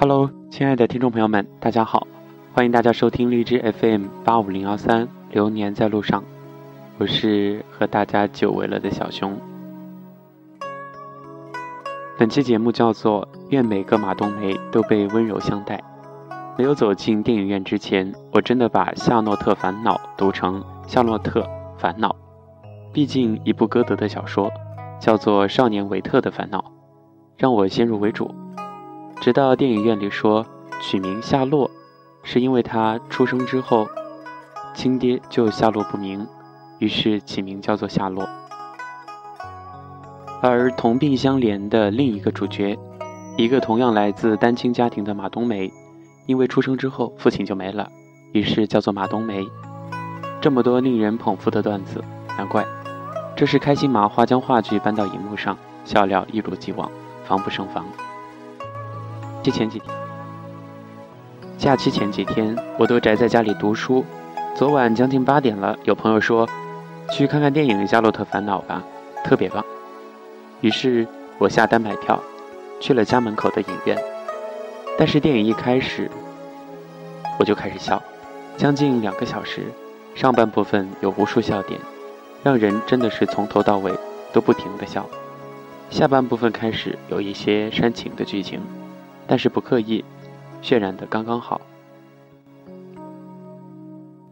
Hello，亲爱的听众朋友们，大家好，欢迎大家收听荔枝 FM 八五零幺三，流年在路上，我是和大家久违了的小熊。本期节目叫做《愿每个马冬梅都被温柔相待》。没有走进电影院之前，我真的把《夏洛特烦恼》读成《夏洛特烦恼》，毕竟一部歌德的小说叫做《少年维特的烦恼》，让我先入为主。直到电影院里说取名夏洛，是因为他出生之后亲爹就下落不明，于是起名叫做夏洛。而同病相怜的另一个主角，一个同样来自单亲家庭的马冬梅，因为出生之后父亲就没了，于是叫做马冬梅。这么多令人捧腹的段子，难怪这是开心麻花将话剧搬到荧幕上，笑料一如既往，防不胜防。期前几天，假期前几天，我都宅在家里读书。昨晚将近八点了，有朋友说，去看看电影《夏洛特烦恼》吧，特别棒。于是我下单买票，去了家门口的影院。但是电影一开始，我就开始笑，将近两个小时，上半部分有无数笑点，让人真的是从头到尾都不停的笑。下半部分开始有一些煽情的剧情。但是不刻意，渲染的刚刚好。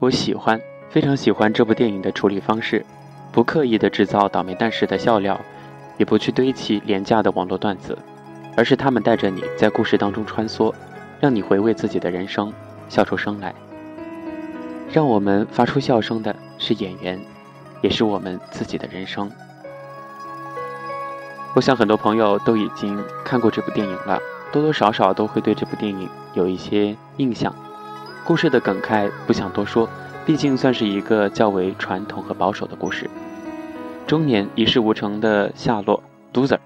我喜欢，非常喜欢这部电影的处理方式，不刻意的制造倒霉蛋式的笑料，也不去堆砌廉价的网络段子，而是他们带着你在故事当中穿梭，让你回味自己的人生，笑出声来。让我们发出笑声的是演员，也是我们自己的人生。我想很多朋友都已经看过这部电影了。多多少少都会对这部电影有一些印象，故事的梗概不想多说，毕竟算是一个较为传统和保守的故事。中年一事无成的夏洛 （Loser）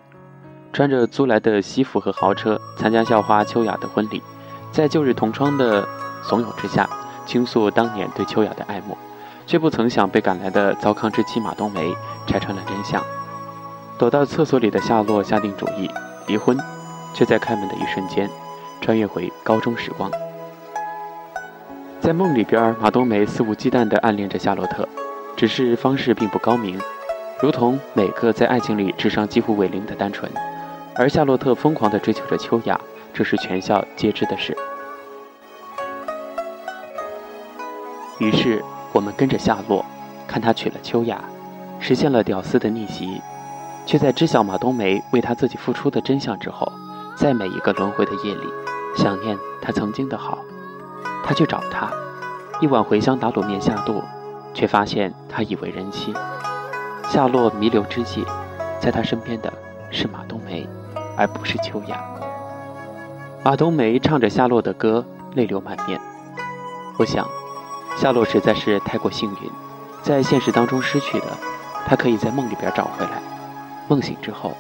穿着租来的西服和豪车参加校花秋雅的婚礼，在旧日同窗的怂恿之下，倾诉当年对秋雅的爱慕，却不曾想被赶来的糟糠之妻马冬梅拆穿了真相。躲到厕所里的夏洛下定主意离婚。却在开门的一瞬间，穿越回高中时光。在梦里边，马冬梅肆无忌惮地暗恋着夏洛特，只是方式并不高明，如同每个在爱情里智商几乎为零的单纯。而夏洛特疯狂地追求着秋雅，这是全校皆知的事。于是，我们跟着夏洛，看他娶了秋雅，实现了屌丝的逆袭，却在知晓马冬梅为他自己付出的真相之后。在每一个轮回的夜里，想念他曾经的好，他去找他，一碗茴香打卤面下肚，却发现他已为人妻。夏洛弥留之际，在他身边的是马冬梅，而不是秋雅。马冬梅唱着夏洛的歌，泪流满面。我想，夏洛实在是太过幸运，在现实当中失去的，他可以在梦里边找回来。梦醒之后。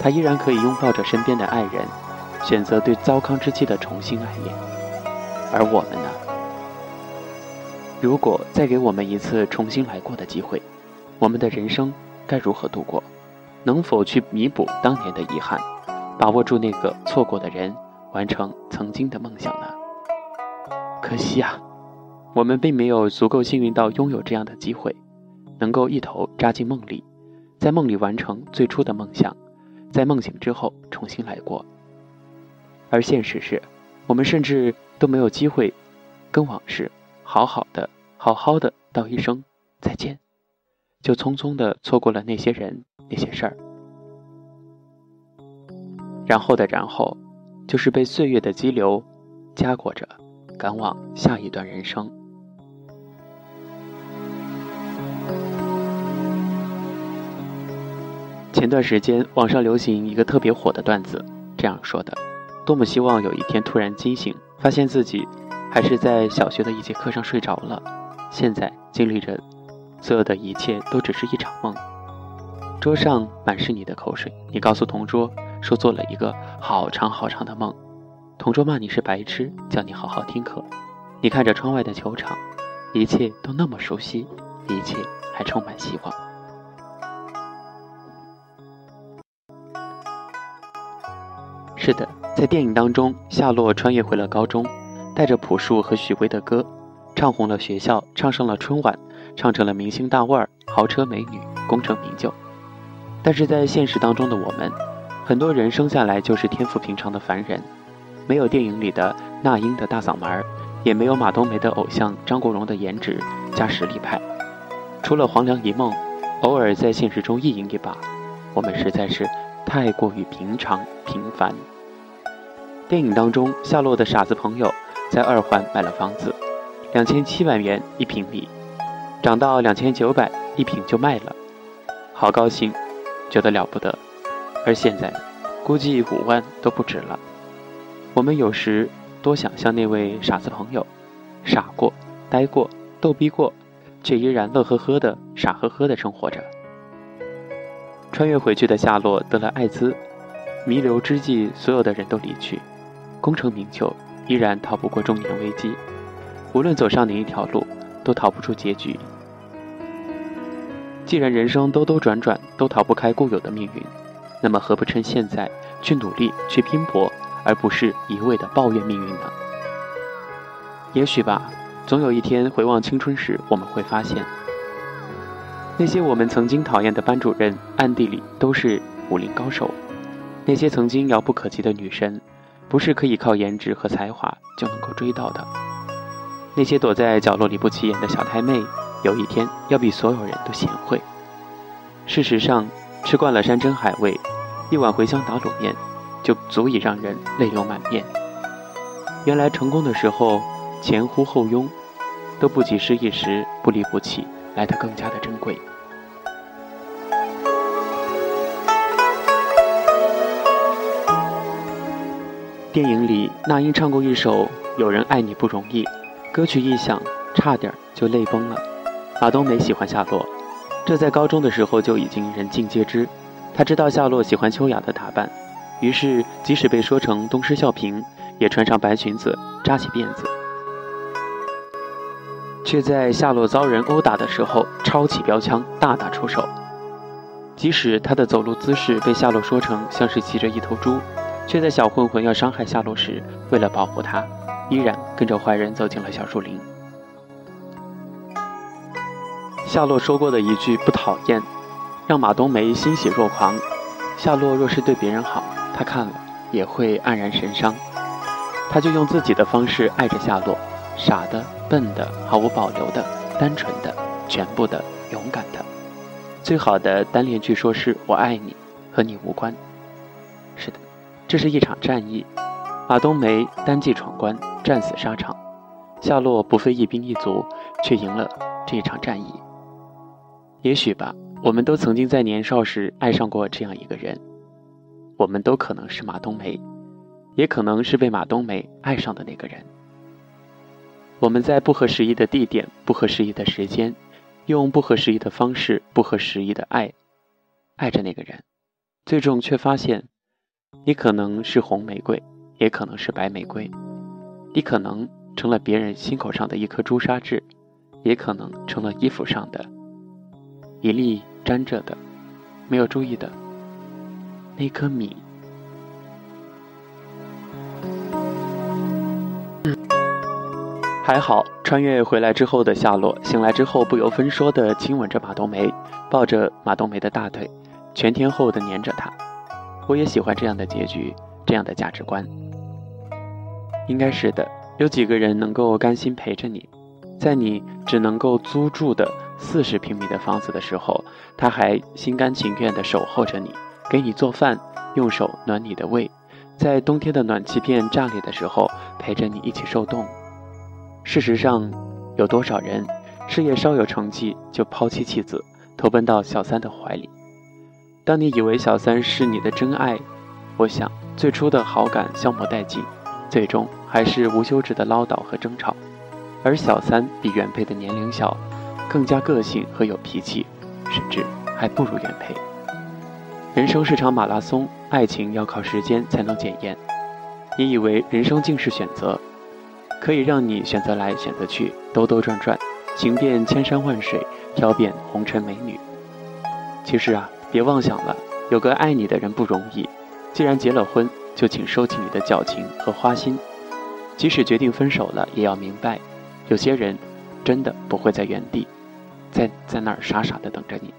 他依然可以拥抱着身边的爱人，选择对糟糠之妻的重新爱恋。而我们呢？如果再给我们一次重新来过的机会，我们的人生该如何度过？能否去弥补当年的遗憾，把握住那个错过的人，完成曾经的梦想呢？可惜啊，我们并没有足够幸运到拥有这样的机会，能够一头扎进梦里，在梦里完成最初的梦想。在梦醒之后重新来过，而现实是，我们甚至都没有机会跟往事好好的、好好的道一声再见，就匆匆的错过了那些人、那些事儿。然后的然后，就是被岁月的激流夹裹着，赶往下一段人生。前段时间，网上流行一个特别火的段子，这样说的：多么希望有一天突然惊醒，发现自己还是在小学的一节课上睡着了。现在经历着所有的一切，都只是一场梦。桌上满是你的口水，你告诉同桌说做了一个好长好长的梦，同桌骂你是白痴，叫你好好听课。你看着窗外的球场，一切都那么熟悉，一切还充满希望。是的，在电影当中，夏洛穿越回了高中，带着朴树和许巍的歌，唱红了学校，唱上了春晚，唱成了明星大腕儿、豪车美女、功成名就。但是在现实当中的我们，很多人生下来就是天赋平常的凡人，没有电影里的那英的大嗓门儿，也没有马冬梅的偶像张国荣的颜值加实力派，除了黄粱一梦，偶尔在现实中意淫一把，我们实在是太过于平常平凡。电影当中，夏洛的傻子朋友在二环买了房子，两千七百元一平米，涨到两千九百一平就卖了，好高兴，觉得了不得。而现在，估计五万都不止了。我们有时多想像那位傻子朋友，傻过、呆过、逗逼过，却依然乐呵呵的、傻呵呵的生活着。穿越回去的夏洛得了艾滋，弥留之际，所有的人都离去。功成名就，依然逃不过中年危机。无论走上哪一条路，都逃不出结局。既然人生兜兜转转都逃不开固有的命运，那么何不趁现在去努力、去拼搏，而不是一味的抱怨命运呢？也许吧，总有一天回望青春时，我们会发现，那些我们曾经讨厌的班主任，暗地里都是武林高手；那些曾经遥不可及的女神。不是可以靠颜值和才华就能够追到的。那些躲在角落里不起眼的小太妹，有一天要比所有人都贤惠。事实上，吃惯了山珍海味，一碗茴香打卤面就足以让人泪流满面。原来成功的时候，前呼后拥，都不及失意时不离不弃来得更加的珍贵。电影里，那英唱过一首《有人爱你不容易》，歌曲一响，差点就泪崩了。马冬梅喜欢夏洛，这在高中的时候就已经人尽皆知。他知道夏洛喜欢秋雅的打扮，于是即使被说成东施效颦，也穿上白裙子，扎起辫子，却在夏洛遭人殴打的时候抄起标枪大打出手。即使他的走路姿势被夏洛说成像是骑着一头猪。却在小混混要伤害夏洛时，为了保护他，依然跟着坏人走进了小树林。夏洛说过的一句“不讨厌”，让马冬梅欣喜若狂。夏洛若是对别人好，他看了也会黯然神伤。他就用自己的方式爱着夏洛，傻的、笨的、毫无保留的、单纯的、全部的、勇敢的。最好的单恋句说是“我爱你”，和你无关。是的。这是一场战役，马冬梅单骑闯关，战死沙场；夏洛不费一兵一卒，却赢了这一场战役。也许吧，我们都曾经在年少时爱上过这样一个人，我们都可能是马冬梅，也可能是被马冬梅爱上的那个人。我们在不合时宜的地点、不合时宜的时间，用不合时宜的方式、不合时宜的爱，爱着那个人，最终却发现。你可能是红玫瑰，也可能是白玫瑰；你可能成了别人心口上的一颗朱砂痣，也可能成了衣服上的一粒粘着的、没有注意的那颗米。还好，穿越回来之后的夏洛醒来之后，不由分说的亲吻着马冬梅，抱着马冬梅的大腿，全天候的黏着她。我也喜欢这样的结局，这样的价值观。应该是的，有几个人能够甘心陪着你，在你只能够租住的四十平米的房子的时候，他还心甘情愿地守候着你，给你做饭，用手暖你的胃，在冬天的暖气片炸裂的时候，陪着你一起受冻。事实上，有多少人事业稍有成绩就抛妻弃子，投奔到小三的怀里？当你以为小三是你的真爱，我想最初的好感消磨殆尽，最终还是无休止的唠叨和争吵。而小三比原配的年龄小，更加个性和有脾气，甚至还不如原配。人生是场马拉松，爱情要靠时间才能检验。你以为人生尽是选择，可以让你选择来选择去，兜兜转转，行遍千山万水，挑遍红尘美女。其实啊。别妄想了，有个爱你的人不容易。既然结了婚，就请收起你的矫情和花心。即使决定分手了，也要明白，有些人真的不会在原地，在在那儿傻傻的等着你。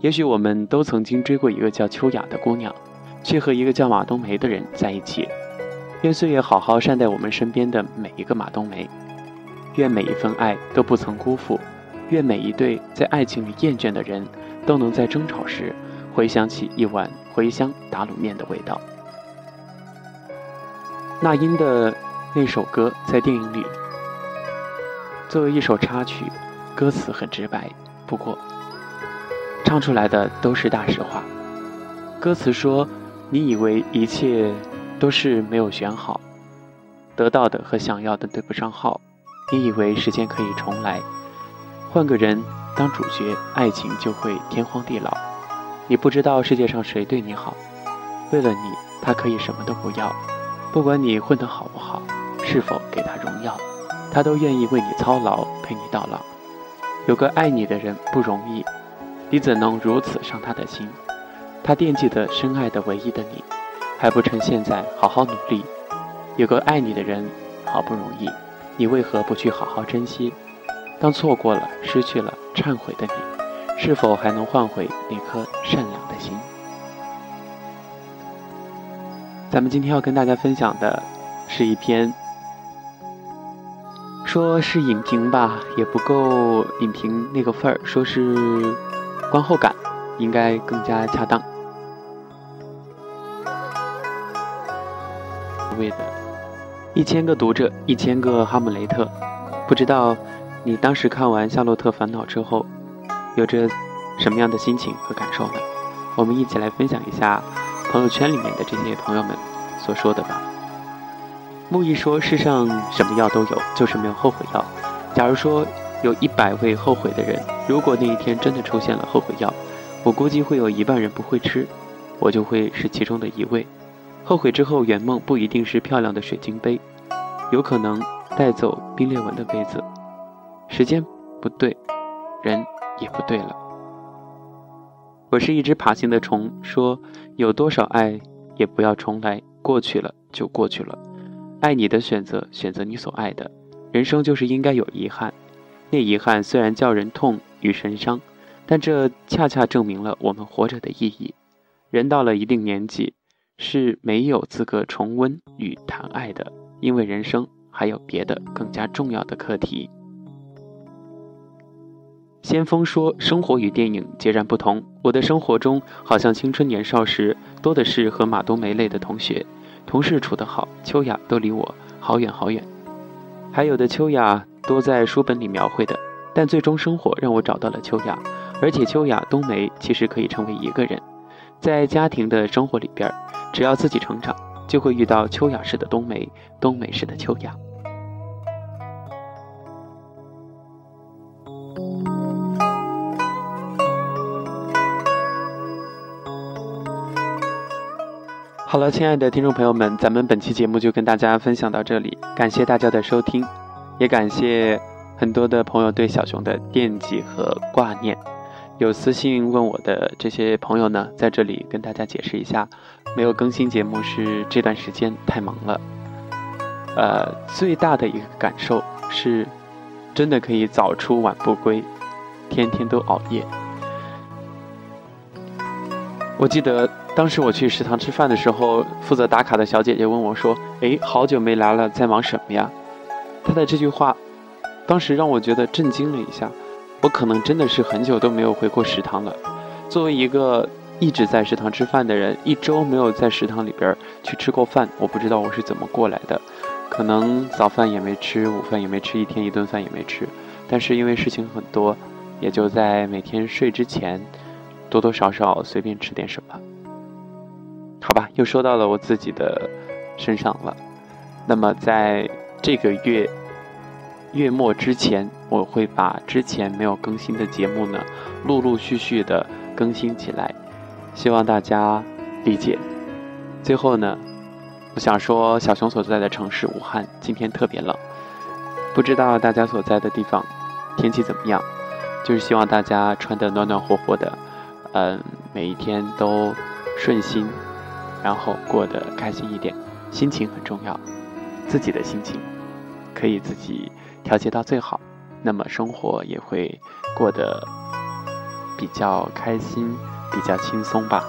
也许我们都曾经追过一个叫秋雅的姑娘，却和一个叫马冬梅的人在一起。愿岁月好好善待我们身边的每一个马冬梅，愿每一份爱都不曾辜负，愿每一对在爱情里厌倦的人都能在争吵时回想起一碗茴香打卤面的味道。那英的那首歌在电影里作为一首插曲，歌词很直白，不过唱出来的都是大实话。歌词说：“你以为一切都是没有选好，得到的和想要的对不上号。你以为时间可以重来，换个人当主角，爱情就会天荒地老。你不知道世界上谁对你好，为了你，他可以什么都不要。”不管你混得好不好，是否给他荣耀，他都愿意为你操劳，陪你到老。有个爱你的人不容易，你怎能如此伤他的心？他惦记的深爱的唯一的你，还不趁现在好好努力。有个爱你的人好不容易，你为何不去好好珍惜？当错过了、失去了、忏悔的你，是否还能换回那颗善良的心？咱们今天要跟大家分享的是一篇，说是影评吧，也不够影评那个份儿，说是观后感，应该更加恰当。为的，一千个读者，一千个哈姆雷特，不知道你当时看完《夏洛特烦恼》之后，有着什么样的心情和感受呢？我们一起来分享一下。朋友圈里面的这些朋友们所说的吧。木易说：“世上什么药都有，就是没有后悔药。假如说有一百位后悔的人，如果那一天真的出现了后悔药，我估计会有一半人不会吃，我就会是其中的一位。后悔之后圆梦不一定是漂亮的水晶杯，有可能带走冰裂纹的杯子。时间不对，人也不对了。”我是一只爬行的虫，说有多少爱也不要重来，过去了就过去了。爱你的选择，选择你所爱的。人生就是应该有遗憾，那遗憾虽然叫人痛与神伤，但这恰恰证明了我们活着的意义。人到了一定年纪，是没有资格重温与谈爱的，因为人生还有别的更加重要的课题。先锋说：“生活与电影截然不同。我的生活中，好像青春年少时多的是和马冬梅类的同学、同事处得好。秋雅都离我好远好远，还有的秋雅多在书本里描绘的。但最终生活让我找到了秋雅，而且秋雅、冬梅其实可以成为一个人。在家庭的生活里边，只要自己成长，就会遇到秋雅式的冬梅，冬梅式的秋雅。”好了，亲爱的听众朋友们，咱们本期节目就跟大家分享到这里，感谢大家的收听，也感谢很多的朋友对小熊的惦记和挂念。有私信问我的这些朋友呢，在这里跟大家解释一下，没有更新节目是这段时间太忙了。呃，最大的一个感受是，真的可以早出晚不归，天天都熬夜。我记得。当时我去食堂吃饭的时候，负责打卡的小姐姐问我说：“哎，好久没来了，在忙什么呀？”她的这句话，当时让我觉得震惊了一下。我可能真的是很久都没有回过食堂了。作为一个一直在食堂吃饭的人，一周没有在食堂里边去吃过饭，我不知道我是怎么过来的。可能早饭也没吃，午饭也没吃，一天一顿饭也没吃。但是因为事情很多，也就在每天睡之前，多多少少随便吃点什么。好吧，又说到了我自己的身上了。那么在这个月月末之前，我会把之前没有更新的节目呢，陆陆续续的更新起来，希望大家理解。最后呢，我想说，小熊所在的城市武汉今天特别冷，不知道大家所在的地方天气怎么样？就是希望大家穿的暖暖和和的，嗯，每一天都顺心。然后过得开心一点。心情很重要，自己的心情可以自己调节到最好，那么生活也会过得比较开心、比较轻松吧。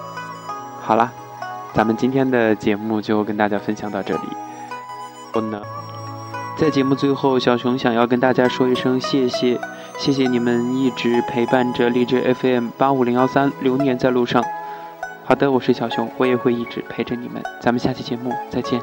好啦，咱们今天的节目就跟大家分享到这里。我呢，在节目最后，小熊想要跟大家说一声谢谢，谢谢你们一直陪伴着荔枝 FM 八五零幺三流年在路上。好的，我是小熊，我也会一直陪着你们。咱们下期节目再见。